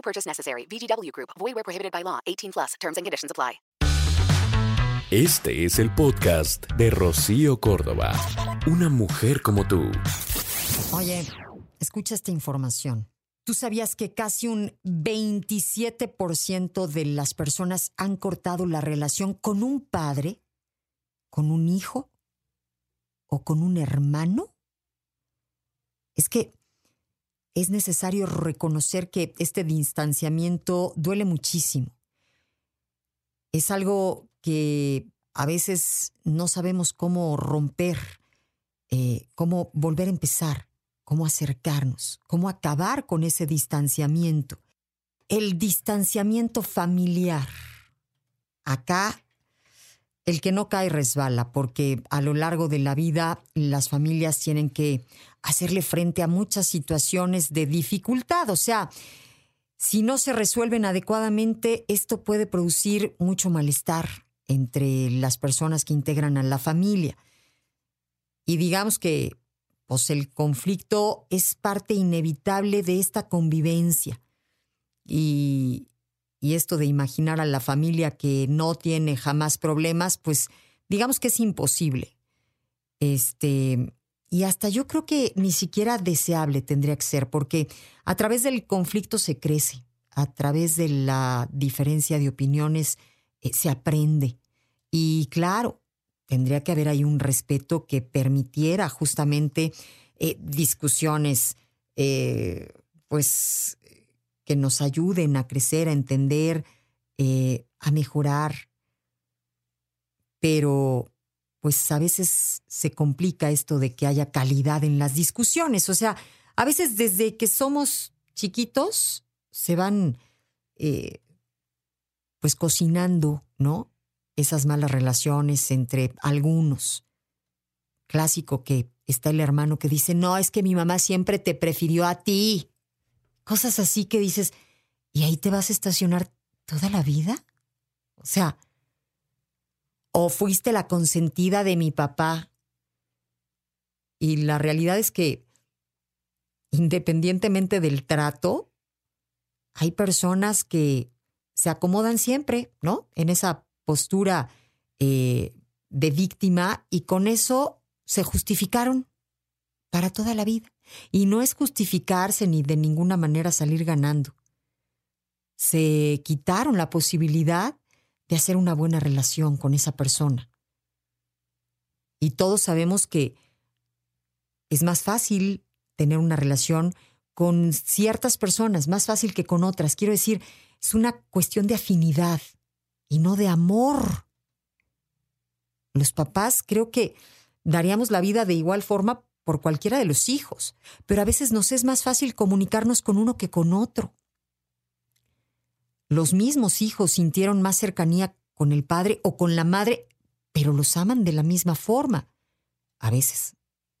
No purchase necessary. VGW Group. Void where prohibited by law. 18 plus. Terms and conditions apply. Este es el podcast de Rocío Córdoba. Una mujer como tú. Oye, escucha esta información. ¿Tú sabías que casi un 27% de las personas han cortado la relación con un padre, con un hijo o con un hermano? Es necesario reconocer que este distanciamiento duele muchísimo. Es algo que a veces no sabemos cómo romper, eh, cómo volver a empezar cómo acercarnos, cómo acabar con ese distanciamiento. El distanciamiento familiar. Acá, el que no cae resbala, porque a lo largo de la vida las familias tienen que hacerle frente a muchas situaciones de dificultad. O sea, si no se resuelven adecuadamente, esto puede producir mucho malestar entre las personas que integran a la familia. Y digamos que pues el conflicto es parte inevitable de esta convivencia. Y, y esto de imaginar a la familia que no tiene jamás problemas, pues digamos que es imposible. Este, y hasta yo creo que ni siquiera deseable tendría que ser, porque a través del conflicto se crece, a través de la diferencia de opiniones eh, se aprende. Y claro, tendría que haber ahí un respeto que permitiera justamente eh, discusiones, eh, pues, que nos ayuden a crecer, a entender, eh, a mejorar. Pero, pues, a veces se complica esto de que haya calidad en las discusiones. O sea, a veces desde que somos chiquitos se van, pues, cocinando, ¿no? esas malas relaciones entre algunos. Clásico que está el hermano que dice, no, es que mi mamá siempre te prefirió a ti. Cosas así que dices, ¿y ahí te vas a estacionar toda la vida? O sea, o fuiste la consentida de mi papá. Y la realidad es que, independientemente del trato, hay personas que se acomodan siempre, ¿no? En esa postura eh, de víctima y con eso se justificaron para toda la vida. Y no es justificarse ni de ninguna manera salir ganando. Se quitaron la posibilidad de hacer una buena relación con esa persona. Y todos sabemos que es más fácil tener una relación con ciertas personas, más fácil que con otras. Quiero decir, es una cuestión de afinidad y no de amor. Los papás creo que daríamos la vida de igual forma por cualquiera de los hijos, pero a veces nos es más fácil comunicarnos con uno que con otro. Los mismos hijos sintieron más cercanía con el padre o con la madre, pero los aman de la misma forma. A veces.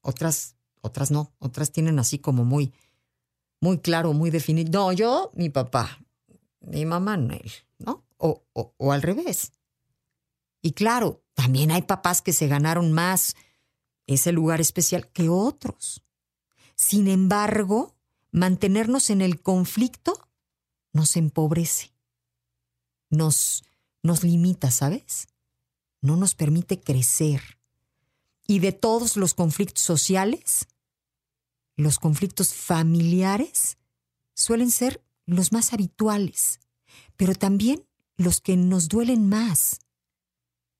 Otras, otras no. Otras tienen así como muy, muy claro, muy definido. No, yo, mi papá. Mi mamá, no él, ¿no? o, al revés. Y claro, también hay papás que se ganaron más ese lugar especial que otros. Sin embargo, mantenernos en el conflicto nos empobrece, nos, nos limita, ¿sabes? No nos permite crecer. Y de todos los conflictos sociales, los conflictos familiares suelen ser los más habituales, pero también los que nos duelen más.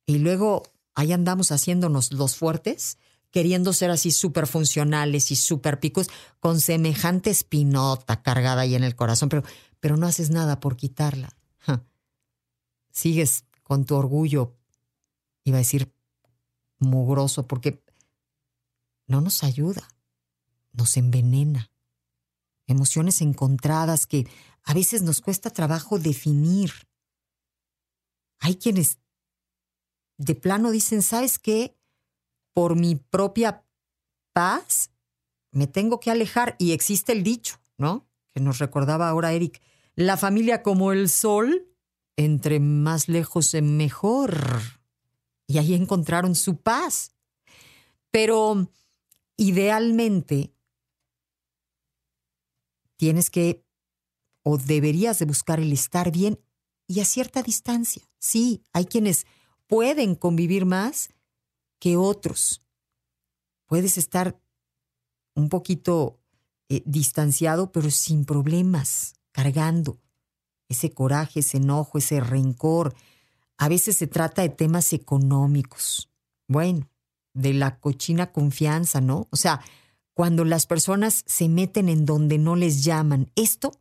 Y luego ahí andamos haciéndonos los fuertes, queriendo ser así súper funcionales y súper picos, con semejante espinota cargada ahí en el corazón, pero, pero no haces nada por quitarla. Sigues con tu orgullo, iba a decir mugroso, porque no nos ayuda, nos envenena. Emociones encontradas que a veces nos cuesta trabajo definir. Hay quienes de plano dicen, ¿sabes qué? Por mi propia paz me tengo que alejar y existe el dicho, ¿no? Que nos recordaba ahora Eric, la familia como el sol, entre más lejos mejor. Y ahí encontraron su paz. Pero idealmente tienes que o deberías de buscar el estar bien y a cierta distancia. Sí, hay quienes pueden convivir más que otros. Puedes estar un poquito eh, distanciado, pero sin problemas, cargando ese coraje, ese enojo, ese rencor. A veces se trata de temas económicos. Bueno, de la cochina confianza, ¿no? O sea, cuando las personas se meten en donde no les llaman, esto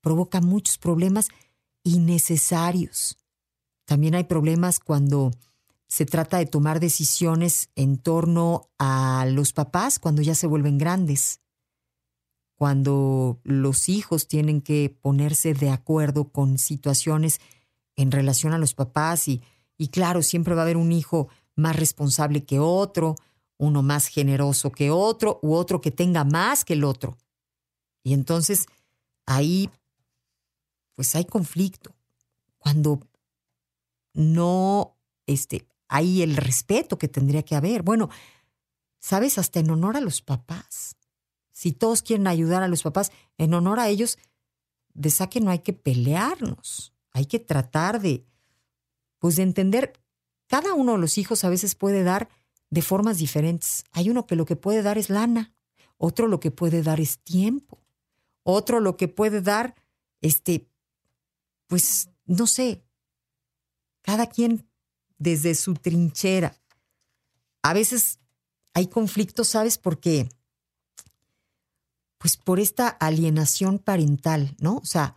provoca muchos problemas innecesarios. También hay problemas cuando se trata de tomar decisiones en torno a los papás cuando ya se vuelven grandes, cuando los hijos tienen que ponerse de acuerdo con situaciones en relación a los papás y, y claro, siempre va a haber un hijo más responsable que otro, uno más generoso que otro u otro que tenga más que el otro. Y entonces ahí pues hay conflicto. Cuando no este, hay el respeto que tendría que haber. Bueno, sabes, hasta en honor a los papás. Si todos quieren ayudar a los papás, en honor a ellos, de saque no hay que pelearnos. Hay que tratar de, pues de entender, cada uno de los hijos a veces puede dar de formas diferentes. Hay uno que lo que puede dar es lana, otro lo que puede dar es tiempo, otro lo que puede dar, este, pues, no sé, cada quien desde su trinchera. A veces hay conflictos, ¿sabes? Porque, pues por esta alienación parental, ¿no? O sea,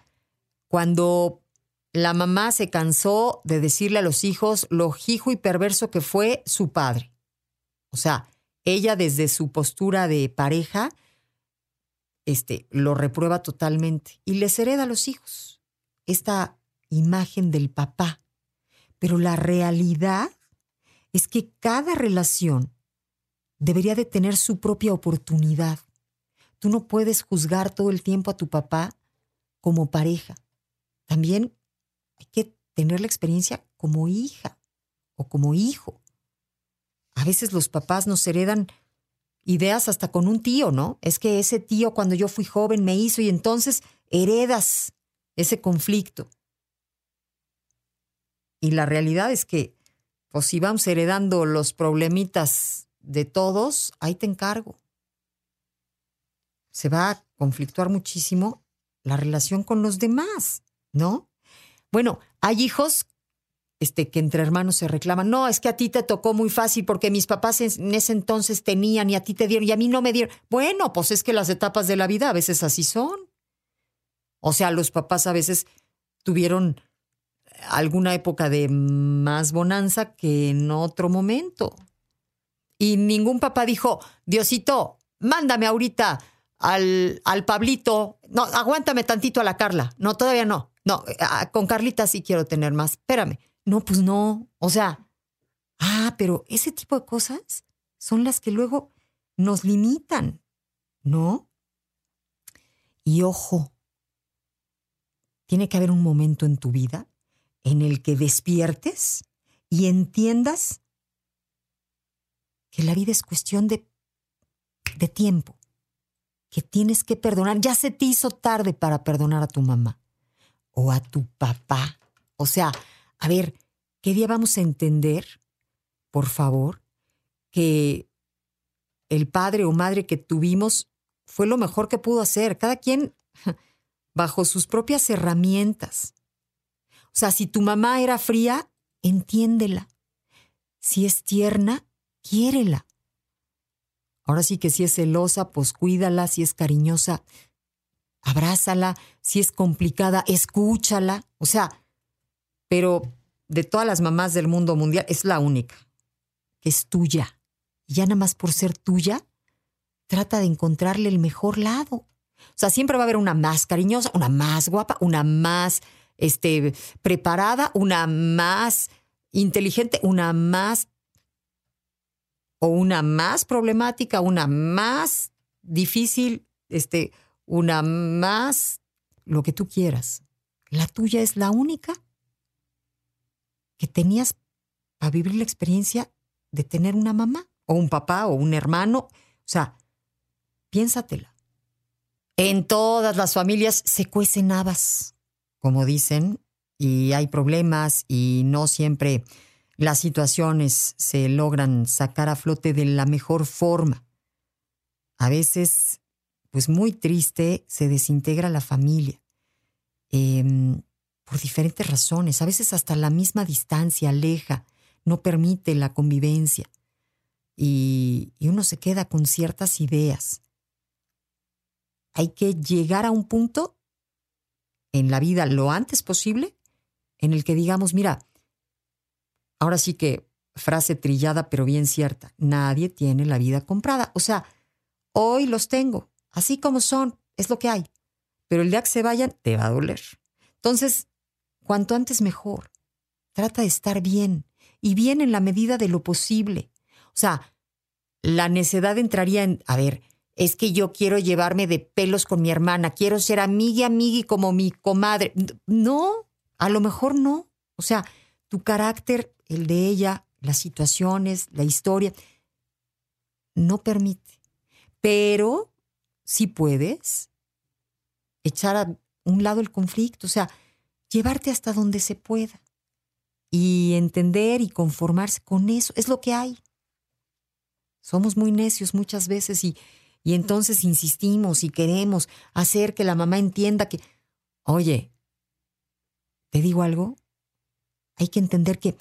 cuando la mamá se cansó de decirle a los hijos lo hijo y perverso que fue su padre. O sea, ella desde su postura de pareja, este, lo reprueba totalmente y les hereda a los hijos esta imagen del papá pero la realidad es que cada relación debería de tener su propia oportunidad. Tú no puedes juzgar todo el tiempo a tu papá como pareja. También hay que tener la experiencia como hija o como hijo. A veces los papás nos heredan ideas hasta con un tío, ¿no? Es que ese tío cuando yo fui joven me hizo y entonces heredas ese conflicto. Y la realidad es que, pues si vamos heredando los problemitas de todos, ahí te encargo. Se va a conflictuar muchísimo la relación con los demás, ¿no? Bueno, hay hijos este, que entre hermanos se reclaman, no, es que a ti te tocó muy fácil porque mis papás en ese entonces tenían y a ti te dieron y a mí no me dieron. Bueno, pues es que las etapas de la vida a veces así son. O sea, los papás a veces tuvieron alguna época de más bonanza que en otro momento. Y ningún papá dijo, Diosito, mándame ahorita al, al Pablito. No, aguántame tantito a la Carla. No, todavía no. No, con Carlita sí quiero tener más. Espérame. No, pues no. O sea, ah, pero ese tipo de cosas son las que luego nos limitan, ¿no? Y ojo, tiene que haber un momento en tu vida en el que despiertes y entiendas que la vida es cuestión de, de tiempo, que tienes que perdonar. Ya se te hizo tarde para perdonar a tu mamá o a tu papá. O sea, a ver, ¿qué día vamos a entender, por favor, que el padre o madre que tuvimos fue lo mejor que pudo hacer? Cada quien bajo sus propias herramientas. O sea, si tu mamá era fría, entiéndela. Si es tierna, quiérela. Ahora sí que si es celosa, pues cuídala, si es cariñosa, abrázala, si es complicada, escúchala. O sea, pero de todas las mamás del mundo mundial es la única, que es tuya. Y ya nada más por ser tuya, trata de encontrarle el mejor lado. O sea, siempre va a haber una más cariñosa, una más guapa, una más este, preparada, una más inteligente, una más o una más problemática, una más difícil, este, una más lo que tú quieras. La tuya es la única que tenías para vivir la experiencia de tener una mamá o un papá o un hermano. O sea, piénsatela. En todas las familias se cuecen habas, como dicen, y hay problemas y no siempre las situaciones se logran sacar a flote de la mejor forma. A veces, pues muy triste, se desintegra la familia. Em, por diferentes razones. A veces hasta la misma distancia aleja, no permite la convivencia. Y, y uno se queda con ciertas ideas. Hay que llegar a un punto en la vida lo antes posible en el que digamos, mira, ahora sí que frase trillada pero bien cierta, nadie tiene la vida comprada. O sea, hoy los tengo, así como son, es lo que hay. Pero el día que se vayan, te va a doler. Entonces, cuanto antes mejor. Trata de estar bien y bien en la medida de lo posible. O sea, la necedad entraría en, a ver, es que yo quiero llevarme de pelos con mi hermana, quiero ser amiga, amiga como mi comadre. No, a lo mejor no. O sea, tu carácter, el de ella, las situaciones, la historia, no permite. Pero sí puedes echar a un lado el conflicto, o sea, llevarte hasta donde se pueda y entender y conformarse con eso. Es lo que hay. Somos muy necios muchas veces y, y entonces insistimos y queremos hacer que la mamá entienda que, oye, ¿Te digo algo? Hay que entender que,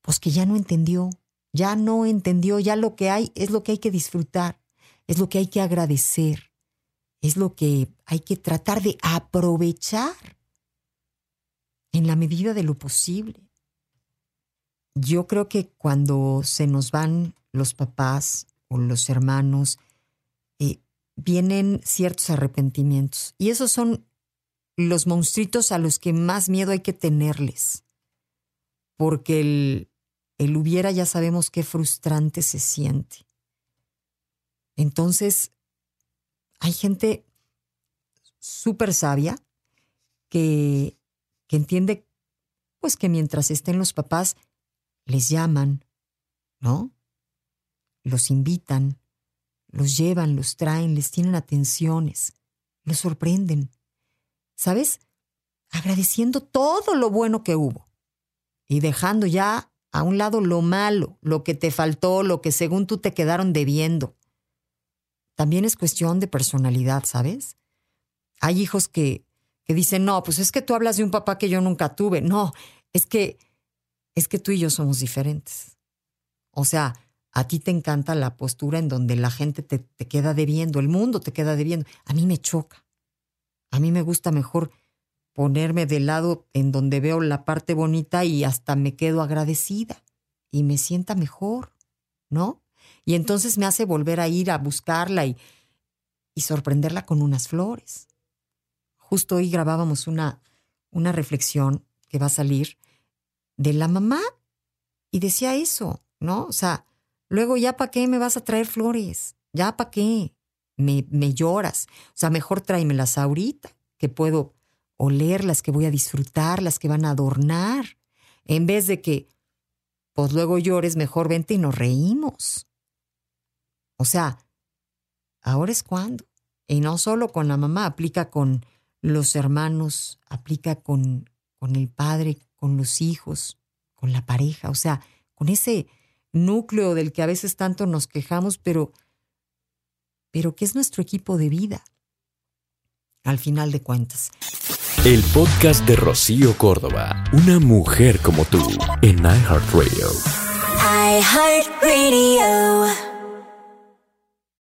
pues que ya no entendió, ya no entendió, ya lo que hay es lo que hay que disfrutar, es lo que hay que agradecer, es lo que hay que tratar de aprovechar en la medida de lo posible. Yo creo que cuando se nos van los papás o los hermanos, eh, vienen ciertos arrepentimientos. Y esos son los monstruitos a los que más miedo hay que tenerles. Porque el, el hubiera ya sabemos qué frustrante se siente. Entonces, hay gente súper sabia que, que entiende pues que mientras estén los papás, les llaman, ¿no? Los invitan, los llevan, los traen, les tienen atenciones, los sorprenden. ¿sabes? Agradeciendo todo lo bueno que hubo y dejando ya a un lado lo malo, lo que te faltó, lo que según tú te quedaron debiendo. También es cuestión de personalidad, ¿sabes? Hay hijos que, que dicen, no, pues es que tú hablas de un papá que yo nunca tuve. No, es que, es que tú y yo somos diferentes. O sea, a ti te encanta la postura en donde la gente te, te queda debiendo, el mundo te queda debiendo. A mí me choca. A mí me gusta mejor ponerme de lado en donde veo la parte bonita y hasta me quedo agradecida y me sienta mejor, ¿no? Y entonces me hace volver a ir a buscarla y, y sorprenderla con unas flores. Justo hoy grabábamos una, una reflexión que va a salir de la mamá y decía eso, ¿no? O sea, luego ya para qué me vas a traer flores, ya para qué, me, me lloras. O sea, mejor tráemelas ahorita, que puedo olerlas, que voy a disfrutarlas, que van a adornar. En vez de que, pues luego llores, mejor vente y nos reímos. O sea, ahora es cuando. Y no solo con la mamá, aplica con los hermanos, aplica con, con el padre, con los hijos, con la pareja, o sea, con ese núcleo del que a veces tanto nos quejamos, pero pero que es nuestro equipo de vida, al final de cuentas. El podcast de Rocío Córdoba, una mujer como tú, en iHeartRadio. iHeartRadio.